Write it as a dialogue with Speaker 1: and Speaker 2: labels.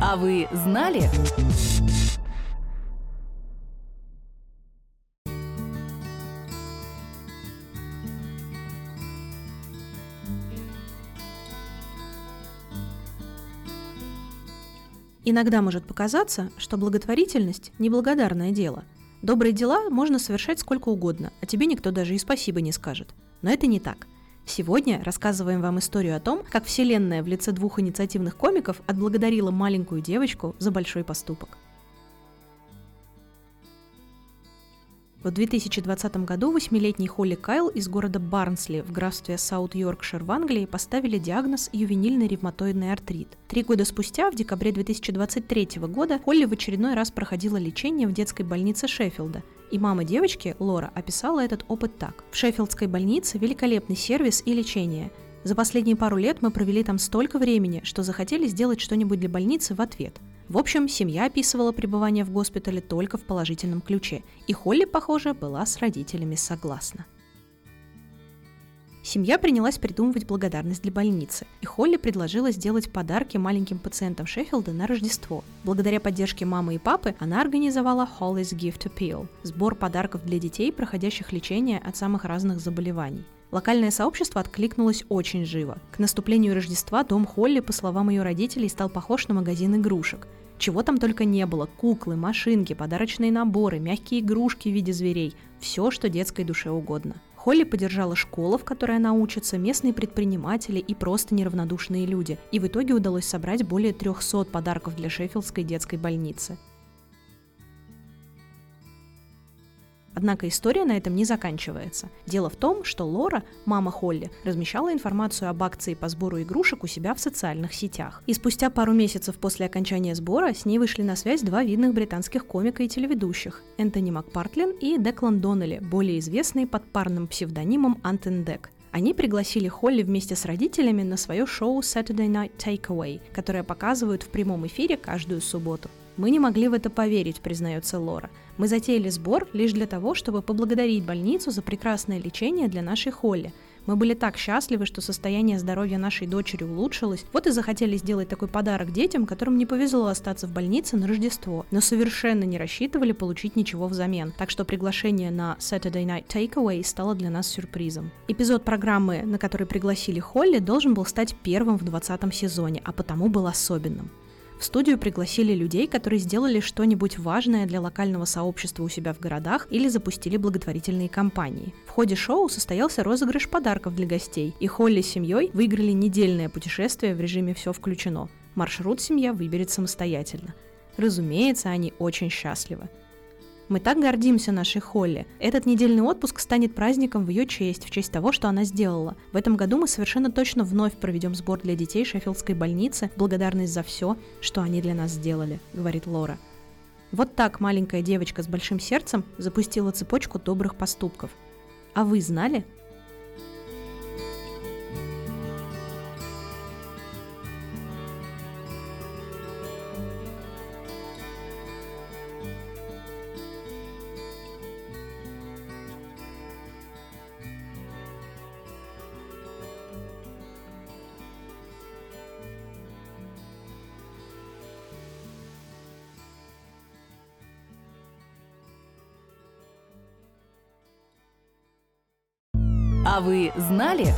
Speaker 1: А вы знали?
Speaker 2: Иногда может показаться, что благотворительность – неблагодарное дело. Добрые дела можно совершать сколько угодно, а тебе никто даже и спасибо не скажет. Но это не так. Сегодня рассказываем вам историю о том, как Вселенная в лице двух инициативных комиков отблагодарила маленькую девочку за большой поступок. В 2020 году восьмилетний Холли Кайл из города Барнсли в графстве Саут-Йоркшир в Англии поставили диагноз ювенильный ревматоидный артрит. Три года спустя, в декабре 2023 года, Холли в очередной раз проходила лечение в детской больнице Шеффилда, и мама девочки, Лора, описала этот опыт так. В Шеффилдской больнице великолепный сервис и лечение. За последние пару лет мы провели там столько времени, что захотели сделать что-нибудь для больницы в ответ – в общем, семья описывала пребывание в госпитале только в положительном ключе, и Холли, похоже, была с родителями согласна. Семья принялась придумывать благодарность для больницы, и Холли предложила сделать подарки маленьким пациентам Шеффилда на Рождество. Благодаря поддержке мамы и папы она организовала Holly's Gift Appeal – сбор подарков для детей, проходящих лечение от самых разных заболеваний. Локальное сообщество откликнулось очень живо. К наступлению Рождества дом Холли, по словам ее родителей, стал похож на магазин игрушек. Чего там только не было – куклы, машинки, подарочные наборы, мягкие игрушки в виде зверей – все, что детской душе угодно. Холли поддержала школа, в которой она учится, местные предприниматели и просто неравнодушные люди, и в итоге удалось собрать более 300 подарков для Шеффилдской детской больницы. Однако история на этом не заканчивается. Дело в том, что Лора, мама Холли, размещала информацию об акции по сбору игрушек у себя в социальных сетях. И спустя пару месяцев после окончания сбора с ней вышли на связь два видных британских комика и телеведущих – Энтони Макпартлин и Деклан Доннелли, более известные под парным псевдонимом Антендек. Они пригласили Холли вместе с родителями на свое шоу Saturday Night Takeaway, которое показывают в прямом эфире каждую субботу. Мы не могли в это поверить, признается Лора. Мы затеяли сбор лишь для того, чтобы поблагодарить больницу за прекрасное лечение для нашей Холли. Мы были так счастливы, что состояние здоровья нашей дочери улучшилось, вот и захотели сделать такой подарок детям, которым не повезло остаться в больнице на Рождество, но совершенно не рассчитывали получить ничего взамен, так что приглашение на Saturday Night Takeaway стало для нас сюрпризом. Эпизод программы, на который пригласили Холли, должен был стать первым в 20 сезоне, а потому был особенным. В студию пригласили людей, которые сделали что-нибудь важное для локального сообщества у себя в городах или запустили благотворительные кампании. В ходе шоу состоялся розыгрыш подарков для гостей, и Холли с семьей выиграли недельное путешествие в режиме «все включено». Маршрут семья выберет самостоятельно. Разумеется, они очень счастливы. Мы так гордимся нашей Холли. Этот недельный отпуск станет праздником в ее честь, в честь того, что она сделала. В этом году мы совершенно точно вновь проведем сбор для детей Шеффилдской больницы благодарность за все, что они для нас сделали, говорит Лора. Вот так маленькая девочка с большим сердцем запустила цепочку добрых поступков. А вы знали?
Speaker 1: А вы знали?